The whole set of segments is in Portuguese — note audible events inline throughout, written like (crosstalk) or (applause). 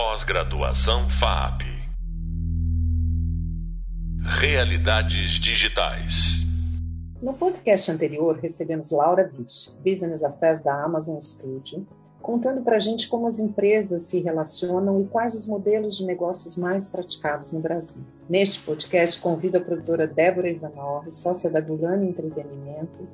Pós-graduação FAP. Realidades digitais. No podcast anterior, recebemos Laura Witt, Business Affairs da Amazon Studio, contando para a gente como as empresas se relacionam e quais os modelos de negócios mais praticados no Brasil. Neste podcast, convido a produtora Débora Ivanov, sócia da Gulani Entretenimento,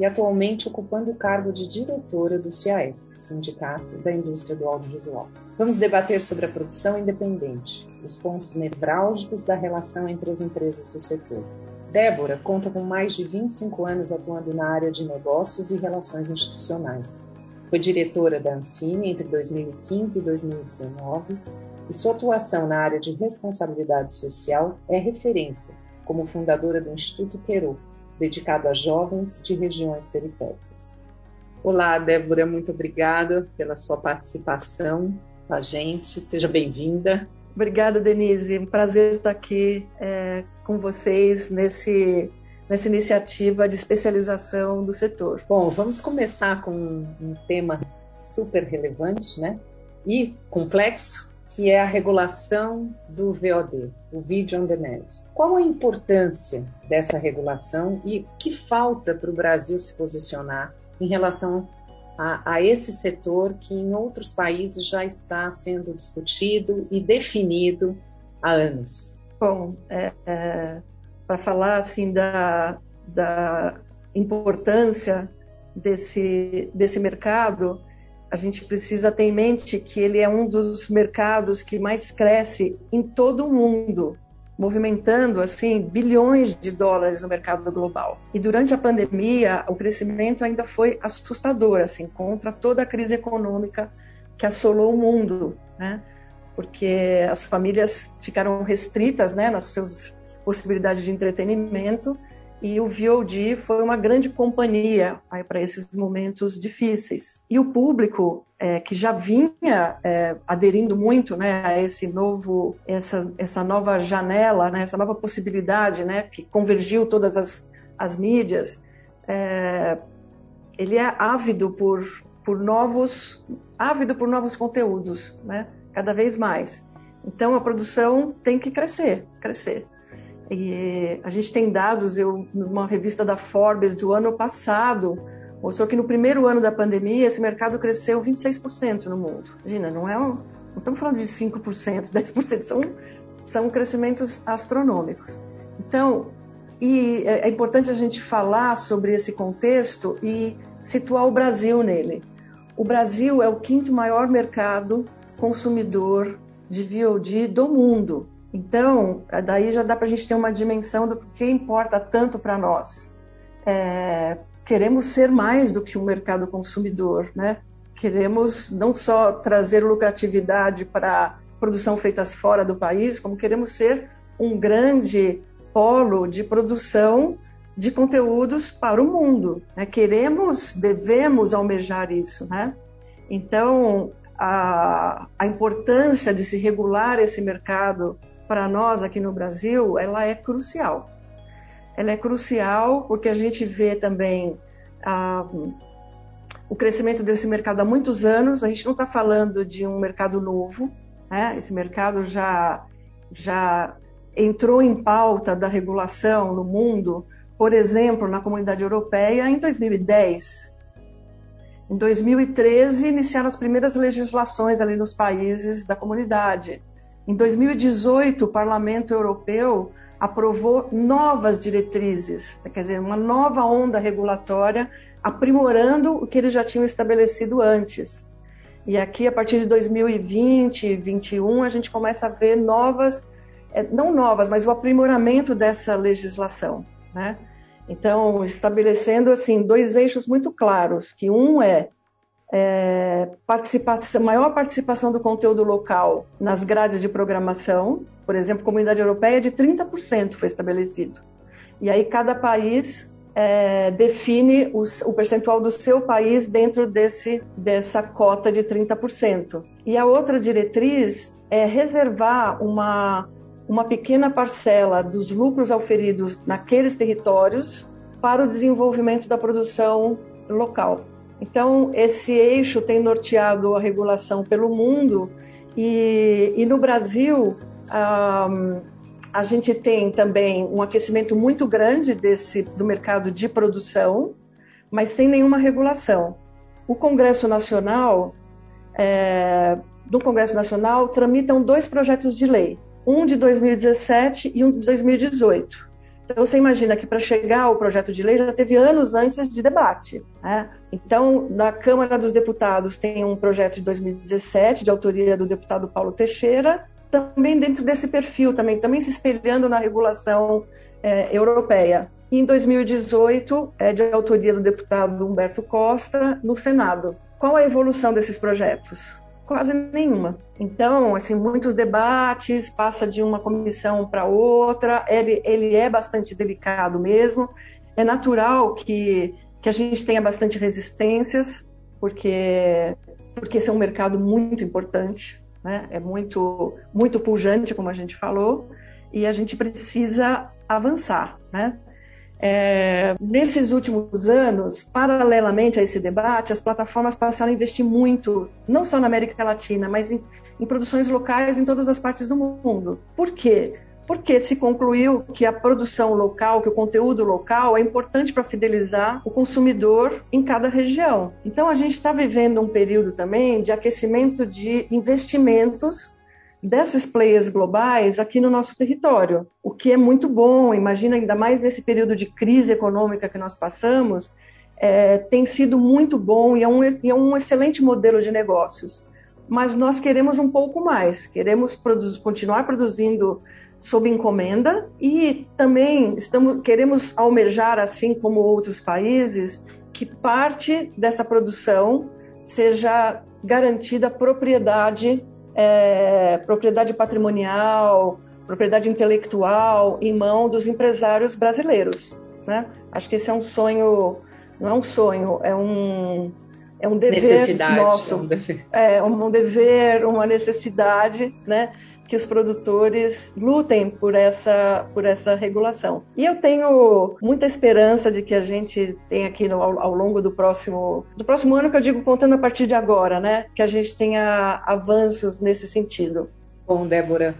e atualmente ocupando o cargo de diretora do CIAESC, Sindicato da Indústria do Audiovisual. Vamos debater sobre a produção independente, os pontos nevrálgicos da relação entre as empresas do setor. Débora conta com mais de 25 anos atuando na área de negócios e relações institucionais. Foi diretora da Ancine entre 2015 e 2019 e sua atuação na área de responsabilidade social é referência como fundadora do Instituto Quero, dedicado a jovens de regiões periféricas. Olá, Débora, muito obrigada pela sua participação com a gente. Seja bem-vinda. Obrigada, Denise. Um prazer estar aqui é, com vocês nesse, nessa iniciativa de especialização do setor. Bom, vamos começar com um tema super relevante né? e complexo, que é a regulação do VOD, o Video On Demand. Qual a importância dessa regulação e que falta para o Brasil se posicionar em relação a, a, esse setor que em outros países já está sendo discutido e definido há anos? Bom, é, é, para falar assim da, da importância desse, desse mercado, a gente precisa ter em mente que ele é um dos mercados que mais cresce em todo o mundo, movimentando assim bilhões de dólares no mercado global. E durante a pandemia, o crescimento ainda foi assustador, assim, contra toda a crise econômica que assolou o mundo, né? Porque as famílias ficaram restritas, né, nas suas possibilidades de entretenimento e o VOD foi uma grande companhia para esses momentos difíceis. E o público é, que já vinha é, aderindo muito né, a esse novo, essa, essa nova janela, né, essa nova possibilidade né, que convergiu todas as, as mídias, é, ele é ávido por, por novos ávido por novos conteúdos, né, cada vez mais. Então a produção tem que crescer, crescer. E a gente tem dados, eu, numa revista da Forbes do ano passado, mostrou que no primeiro ano da pandemia esse mercado cresceu 26% no mundo. Imagina, não é um, não estamos falando de 5%, 10%, (laughs) são, são crescimentos astronômicos. Então, e é, é importante a gente falar sobre esse contexto e situar o Brasil nele. O Brasil é o quinto maior mercado consumidor de VOD do mundo. Então, daí já dá para a gente ter uma dimensão do que importa tanto para nós. É, queremos ser mais do que um mercado consumidor, né? Queremos não só trazer lucratividade para produção feitas fora do país, como queremos ser um grande polo de produção de conteúdos para o mundo. Né? Queremos, devemos almejar isso, né? Então, a, a importância de se regular esse mercado para nós aqui no Brasil, ela é crucial. Ela é crucial porque a gente vê também ah, o crescimento desse mercado há muitos anos. A gente não está falando de um mercado novo, né? esse mercado já, já entrou em pauta da regulação no mundo, por exemplo, na comunidade europeia em 2010. Em 2013, iniciaram as primeiras legislações ali nos países da comunidade. Em 2018, o Parlamento Europeu aprovou novas diretrizes, quer dizer, uma nova onda regulatória, aprimorando o que eles já tinham estabelecido antes. E aqui, a partir de 2020 e 2021, a gente começa a ver novas, é, não novas, mas o aprimoramento dessa legislação. Né? Então, estabelecendo assim dois eixos muito claros, que um é é, participação, maior participação do conteúdo local nas grades de programação, por exemplo, Comunidade Europeia de 30% foi estabelecido. E aí cada país é, define os, o percentual do seu país dentro desse, dessa cota de 30%. E a outra diretriz é reservar uma, uma pequena parcela dos lucros auferidos naqueles territórios para o desenvolvimento da produção local. Então, esse eixo tem norteado a regulação pelo mundo E, e no Brasil, a gente tem também um aquecimento muito grande desse, do mercado de produção, mas sem nenhuma regulação. O Congresso Nacional, é, do Congresso Nacional, tramitam dois projetos de lei, um de 2017 e um de 2018. Então, você imagina que para chegar ao projeto de lei já teve anos antes de debate. Né? Então, na Câmara dos Deputados tem um projeto de 2017, de autoria do deputado Paulo Teixeira, também dentro desse perfil, também, também se espelhando na regulação é, europeia. E em 2018, é de autoria do deputado Humberto Costa, no Senado. Qual a evolução desses projetos? Quase nenhuma. Então, assim, muitos debates, passa de uma comissão para outra, ele, ele é bastante delicado mesmo. É natural que, que a gente tenha bastante resistências, porque, porque esse é um mercado muito importante, né? é muito, muito pujante, como a gente falou, e a gente precisa avançar. Né? É, nesses últimos anos, paralelamente a esse debate, as plataformas passaram a investir muito, não só na América Latina, mas em, em produções locais em todas as partes do mundo. Por quê? Porque se concluiu que a produção local, que o conteúdo local é importante para fidelizar o consumidor em cada região. Então a gente está vivendo um período também de aquecimento de investimentos desses players globais aqui no nosso território, o que é muito bom. Imagina, ainda mais nesse período de crise econômica que nós passamos, é, tem sido muito bom e é, um, e é um excelente modelo de negócios. Mas nós queremos um pouco mais, queremos continuar produzindo sob encomenda e também estamos, queremos almejar, assim como outros países, que parte dessa produção seja garantida propriedade é, propriedade patrimonial, propriedade intelectual em mão dos empresários brasileiros. Né? Acho que esse é um sonho, não é um sonho, é um, é um dever necessidade, nosso. É um dever. É um dever, uma necessidade, né? Que os produtores lutem por essa, por essa regulação. E eu tenho muita esperança de que a gente tenha aqui no, ao, ao, longo do próximo, do próximo ano, que eu digo contando a partir de agora, né, que a gente tenha avanços nesse sentido. Bom, Débora,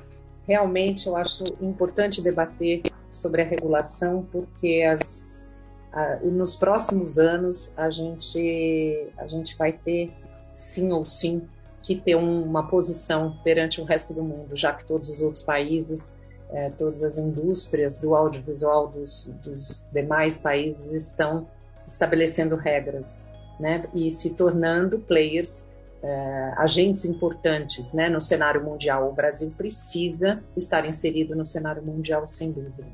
realmente eu acho importante debater sobre a regulação, porque as, a, nos próximos anos a gente, a gente vai ter, sim ou sim, que ter uma posição perante o resto do mundo, já que todos os outros países, é, todas as indústrias do audiovisual dos, dos demais países estão estabelecendo regras, né, e se tornando players, é, agentes importantes, né, no cenário mundial. O Brasil precisa estar inserido no cenário mundial, sem dúvida.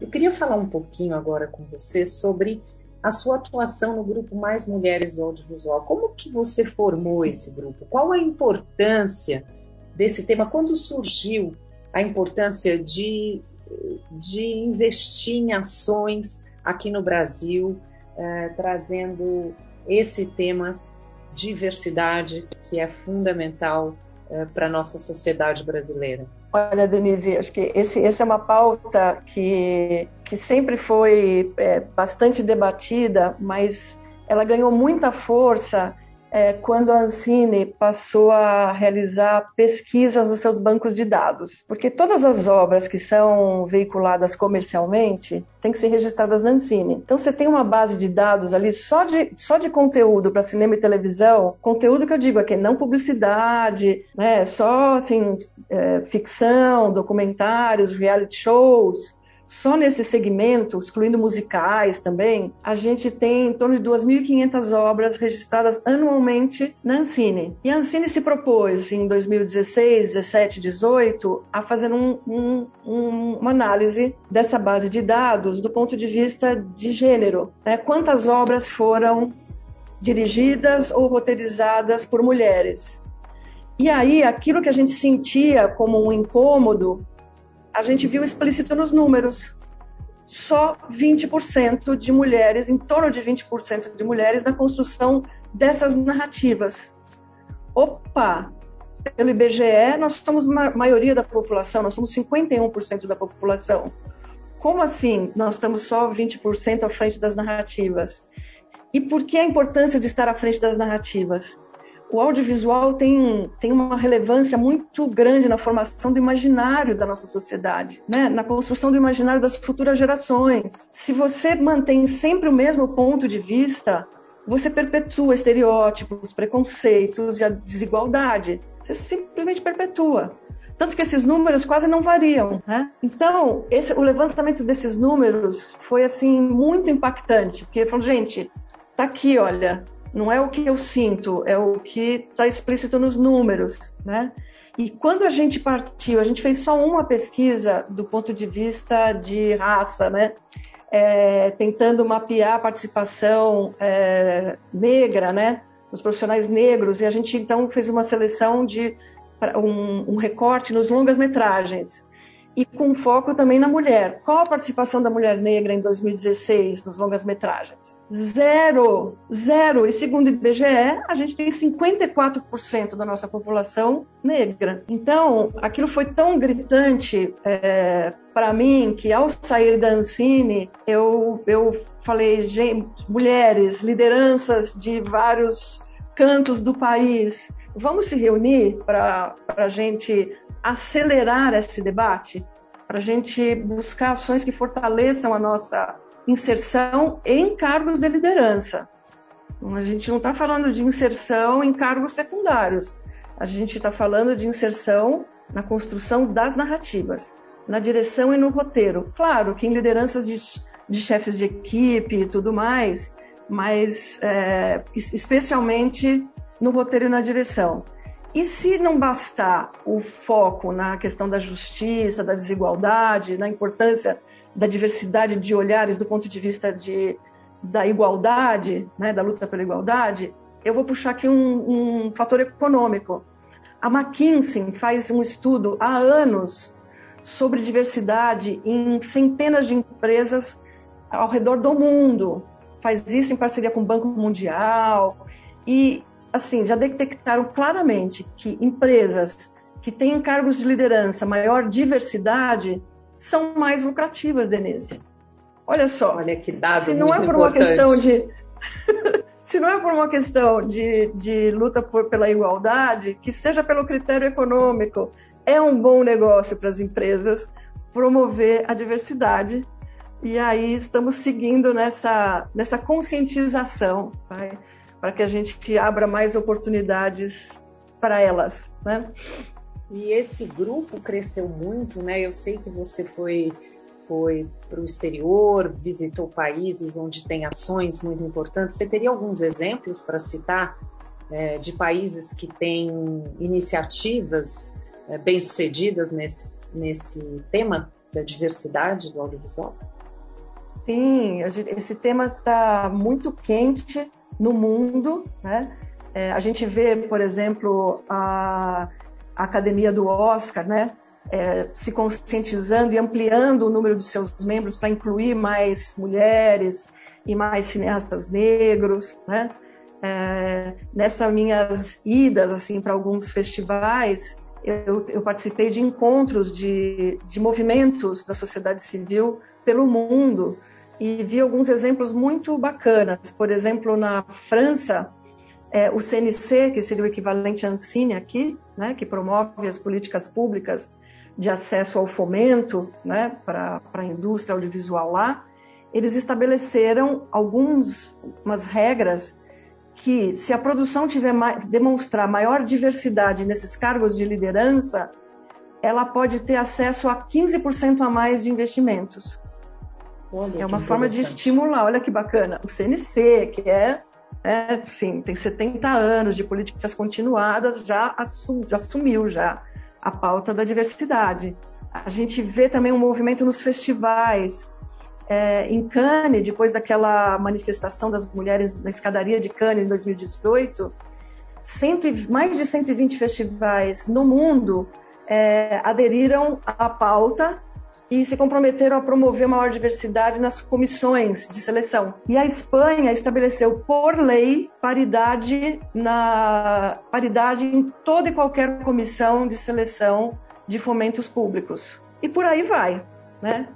Eu queria falar um pouquinho agora com você sobre a sua atuação no grupo Mais Mulheres do Audiovisual. Como que você formou esse grupo? Qual a importância desse tema? Quando surgiu a importância de, de investir em ações aqui no Brasil, eh, trazendo esse tema diversidade que é fundamental eh, para a nossa sociedade brasileira? Olha, Denise, acho que esse, essa é uma pauta que, que sempre foi é, bastante debatida, mas ela ganhou muita força é, quando a Ancine passou a realizar pesquisas nos seus bancos de dados. Porque todas as obras que são veiculadas comercialmente têm que ser registradas na Ancine. Então você tem uma base de dados ali só de, só de conteúdo para cinema e televisão, conteúdo que eu digo aqui, não publicidade, né, só assim, é, ficção, documentários, reality shows, só nesse segmento, excluindo musicais também, a gente tem em torno de 2.500 obras registradas anualmente na Ancine. E a Ancine se propôs em 2016, 17, 18 a fazer um, um, um, uma análise dessa base de dados do ponto de vista de gênero. Né? Quantas obras foram dirigidas ou roteirizadas por mulheres? E aí, aquilo que a gente sentia como um incômodo a gente viu explícito nos números. Só 20% de mulheres, em torno de 20% de mulheres na construção dessas narrativas. Opa! Pelo IBGE, nós somos a maioria da população, nós somos 51% da população. Como assim nós estamos só 20% à frente das narrativas? E por que a importância de estar à frente das narrativas? O audiovisual tem, tem uma relevância muito grande na formação do imaginário da nossa sociedade, né? na construção do imaginário das futuras gerações. Se você mantém sempre o mesmo ponto de vista, você perpetua estereótipos, preconceitos e a desigualdade. Você simplesmente perpetua. Tanto que esses números quase não variam. Né? Então, esse, o levantamento desses números foi assim muito impactante, porque falou, gente, tá aqui, olha, não é o que eu sinto, é o que está explícito nos números, né? E quando a gente partiu, a gente fez só uma pesquisa do ponto de vista de raça, né? É, tentando mapear a participação é, negra, né? Os profissionais negros, e a gente então fez uma seleção de um, um recorte nos longas-metragens e com foco também na mulher. Qual a participação da mulher negra em 2016 nos longas-metragens? Zero! Zero! E segundo o IBGE, a gente tem 54% da nossa população negra. Então, aquilo foi tão gritante é, para mim que ao sair da Ancine, eu, eu falei, gente, mulheres, lideranças de vários cantos do país, vamos se reunir para a gente acelerar esse debate, para a gente buscar ações que fortaleçam a nossa inserção em cargos de liderança. A gente não está falando de inserção em cargos secundários, a gente está falando de inserção na construção das narrativas, na direção e no roteiro. Claro que em lideranças de, de chefes de equipe e tudo mais, mas é, especialmente no roteiro e na direção. E se não bastar o foco na questão da justiça, da desigualdade, na importância da diversidade de olhares do ponto de vista de, da igualdade, né, da luta pela igualdade, eu vou puxar aqui um, um fator econômico. A McKinsey faz um estudo há anos sobre diversidade em centenas de empresas ao redor do mundo. Faz isso em parceria com o Banco Mundial. E assim, já detectaram claramente que empresas que têm cargos de liderança, maior diversidade, são mais lucrativas, Denise. Olha só. Olha que dado se não é por importante. uma questão de (laughs) se não é por uma questão de, de luta por, pela igualdade, que seja pelo critério econômico, é um bom negócio para as empresas promover a diversidade. E aí estamos seguindo nessa, nessa conscientização. Vai? Para que a gente abra mais oportunidades para elas, né? E esse grupo cresceu muito, né? Eu sei que você foi foi para o exterior, visitou países onde tem ações muito importantes. Você teria alguns exemplos para citar é, de países que têm iniciativas é, bem-sucedidas nesse, nesse tema da diversidade do audiovisual? Sim, esse tema está muito quente no mundo, né? É, a gente vê, por exemplo, a, a academia do Oscar, né? É, se conscientizando e ampliando o número de seus membros para incluir mais mulheres e mais cineastas negros, né? É, nessas minhas idas assim para alguns festivais, eu, eu, participei de encontros de, de movimentos da sociedade civil pelo mundo e vi alguns exemplos muito bacanas. Por exemplo, na França, é, o CNC, que seria o equivalente à Ancine aqui, né, que promove as políticas públicas de acesso ao fomento né, para a indústria audiovisual lá, eles estabeleceram algumas regras que, se a produção tiver demonstrar maior diversidade nesses cargos de liderança, ela pode ter acesso a 15% a mais de investimentos. Olha, é uma forma de estimular, olha que bacana. O CNC, que é, é sim, tem 70 anos de políticas continuadas, já, assum, já assumiu já a pauta da diversidade. A gente vê também um movimento nos festivais. É, em Cannes, depois daquela manifestação das mulheres na escadaria de Cannes em 2018, cento, mais de 120 festivais no mundo é, aderiram à pauta e se comprometeram a promover maior diversidade nas comissões de seleção. E a Espanha estabeleceu por lei paridade na paridade em toda e qualquer comissão de seleção de fomentos públicos. E por aí vai, né?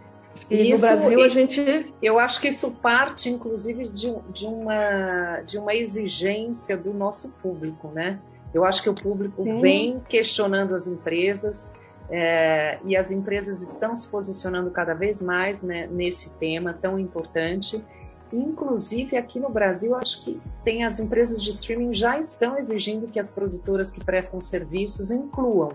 E isso, no Brasil a gente. Eu acho que isso parte, inclusive, de, de, uma, de uma exigência do nosso público, né? Eu acho que o público Sim. vem questionando as empresas é, e as empresas estão se posicionando cada vez mais né, nesse tema tão importante. Inclusive aqui no Brasil, acho que tem as empresas de streaming já estão exigindo que as produtoras que prestam serviços incluam,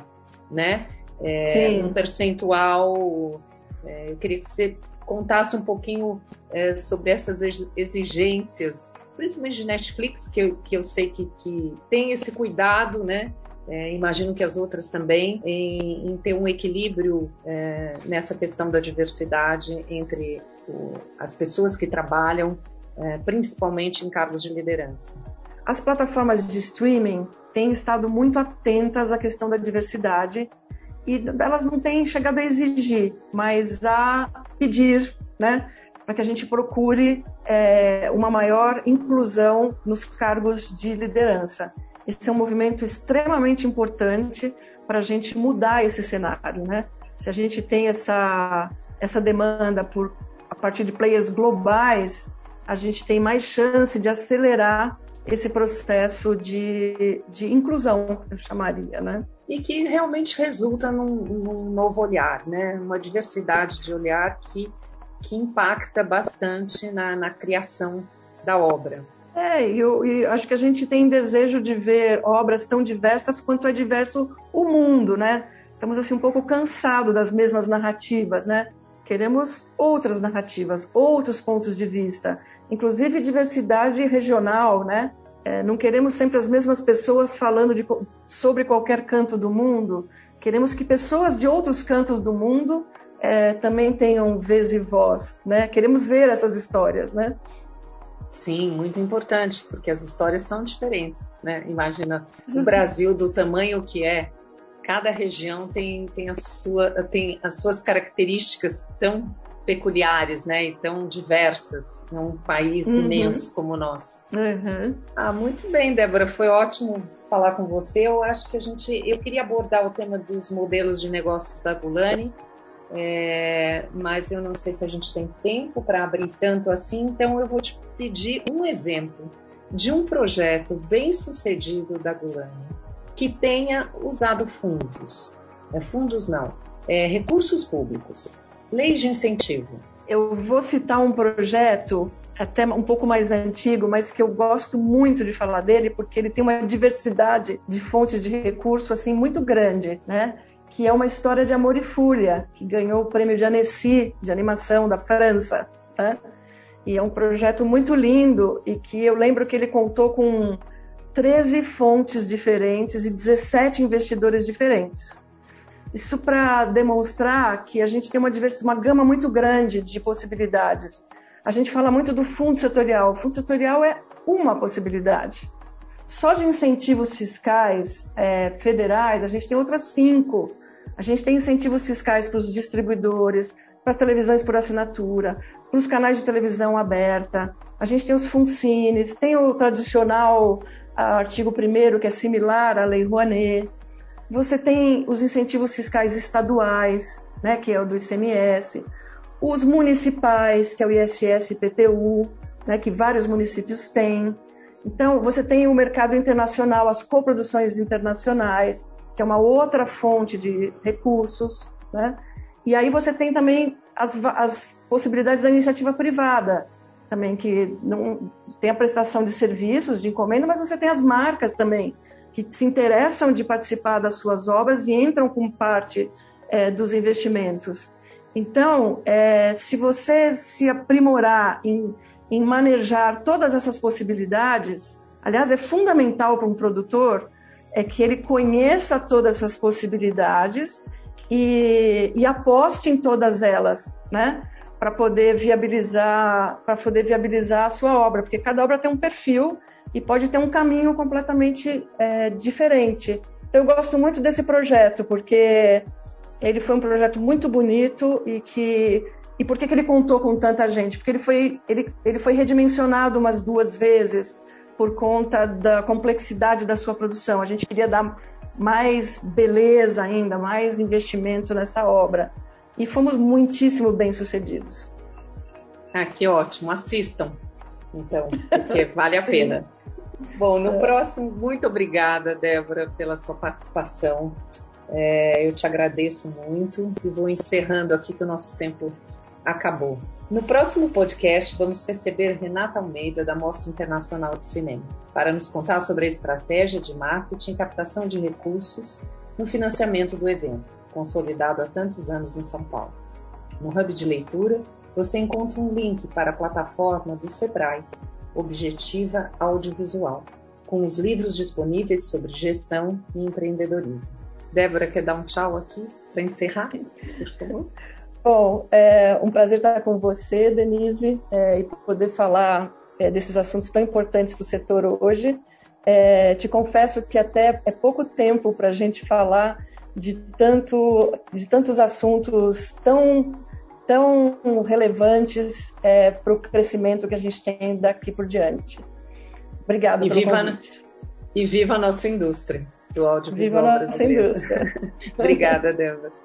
né, é, um percentual. É, eu queria que você contasse um pouquinho é, sobre essas exigências principalmente de Netflix, que eu, que eu sei que, que tem esse cuidado, né? É, imagino que as outras também, em, em ter um equilíbrio é, nessa questão da diversidade entre o, as pessoas que trabalham, é, principalmente em cargos de liderança. As plataformas de streaming têm estado muito atentas à questão da diversidade e elas não têm chegado a exigir, mas a pedir, né? para que a gente procure é, uma maior inclusão nos cargos de liderança. Esse é um movimento extremamente importante para a gente mudar esse cenário, né? Se a gente tem essa, essa demanda por a partir de players globais, a gente tem mais chance de acelerar esse processo de, de inclusão, eu chamaria, né? E que realmente resulta num, num novo olhar, né? Uma diversidade de olhar que que impacta bastante na, na criação da obra. É, e eu, eu, acho que a gente tem desejo de ver obras tão diversas quanto é diverso o mundo, né? Estamos assim um pouco cansados das mesmas narrativas, né? Queremos outras narrativas, outros pontos de vista, inclusive diversidade regional, né? É, não queremos sempre as mesmas pessoas falando de, sobre qualquer canto do mundo. Queremos que pessoas de outros cantos do mundo é, também tenham vez e voz, né? Queremos ver essas histórias, né? Sim, muito importante, porque as histórias são diferentes, né? Imagina o Brasil do tamanho que é, cada região tem, tem, a sua, tem as suas características tão peculiares, né, e tão diversas, é um país uhum. imenso como o nosso. Uhum. Ah, muito bem, Débora, foi ótimo falar com você. Eu acho que a gente, eu queria abordar o tema dos modelos de negócios da Gulani, é, mas eu não sei se a gente tem tempo para abrir tanto assim, então eu vou te pedir um exemplo de um projeto bem sucedido da Gulani que tenha usado fundos, é, fundos não, é, recursos públicos, leis de incentivo. Eu vou citar um projeto até um pouco mais antigo, mas que eu gosto muito de falar dele porque ele tem uma diversidade de fontes de recurso assim muito grande, né? Que é uma história de amor e fúria, que ganhou o prêmio de Annecy, de animação da França. Tá? E é um projeto muito lindo e que eu lembro que ele contou com 13 fontes diferentes e 17 investidores diferentes. Isso para demonstrar que a gente tem uma, uma gama muito grande de possibilidades. A gente fala muito do fundo setorial. O fundo setorial é uma possibilidade. Só de incentivos fiscais é, federais, a gente tem outras cinco a gente tem incentivos fiscais para os distribuidores, para as televisões por assinatura, para os canais de televisão aberta. A gente tem os funcines, tem o tradicional artigo 1 que é similar à Lei Rouanet. Você tem os incentivos fiscais estaduais, né, que é o do ICMS, os municipais, que é o ISS PTU, né, que vários municípios têm. Então, você tem o mercado internacional, as coproduções internacionais, que é uma outra fonte de recursos, né? E aí você tem também as, as possibilidades da iniciativa privada, também que não tem a prestação de serviços, de encomenda, mas você tem as marcas também que se interessam de participar das suas obras e entram com parte é, dos investimentos. Então, é, se você se aprimorar em, em manejar todas essas possibilidades, aliás, é fundamental para um produtor é que ele conheça todas essas possibilidades e, e aposte em todas elas, né? Para poder viabilizar, para poder viabilizar a sua obra, porque cada obra tem um perfil e pode ter um caminho completamente é, diferente. Então eu gosto muito desse projeto porque ele foi um projeto muito bonito e que e por que, que ele contou com tanta gente? Porque ele foi ele, ele foi redimensionado umas duas vezes por conta da complexidade da sua produção. A gente queria dar mais beleza ainda, mais investimento nessa obra. e fomos muitíssimo bem sucedidos. Ah, que ótimo. Assistam, então, porque (laughs) vale a pena. Bom, no é. próximo, muito obrigada, Débora, pela sua participação. É, eu te agradeço muito e vou encerrando aqui que o nosso tempo acabou. No próximo podcast, vamos receber Renata Almeida, da Mostra Internacional de Cinema, para nos contar sobre a estratégia de marketing e captação de recursos no financiamento do evento, consolidado há tantos anos em São Paulo. No Hub de Leitura, você encontra um link para a plataforma do Sebrae, Objetiva Audiovisual, com os livros disponíveis sobre gestão e empreendedorismo. Débora, quer dar um tchau aqui para encerrar, por (laughs) favor? Bom, é um prazer estar com você, Denise, é, e poder falar é, desses assuntos tão importantes para o setor hoje. É, te confesso que até é pouco tempo para a gente falar de, tanto, de tantos assuntos tão, tão relevantes é, para o crescimento que a gente tem daqui por diante. Obrigada e pelo viva, convite. E viva a nossa indústria do audiovisual Viva a nossa indústria. (laughs) Obrigada, Débora.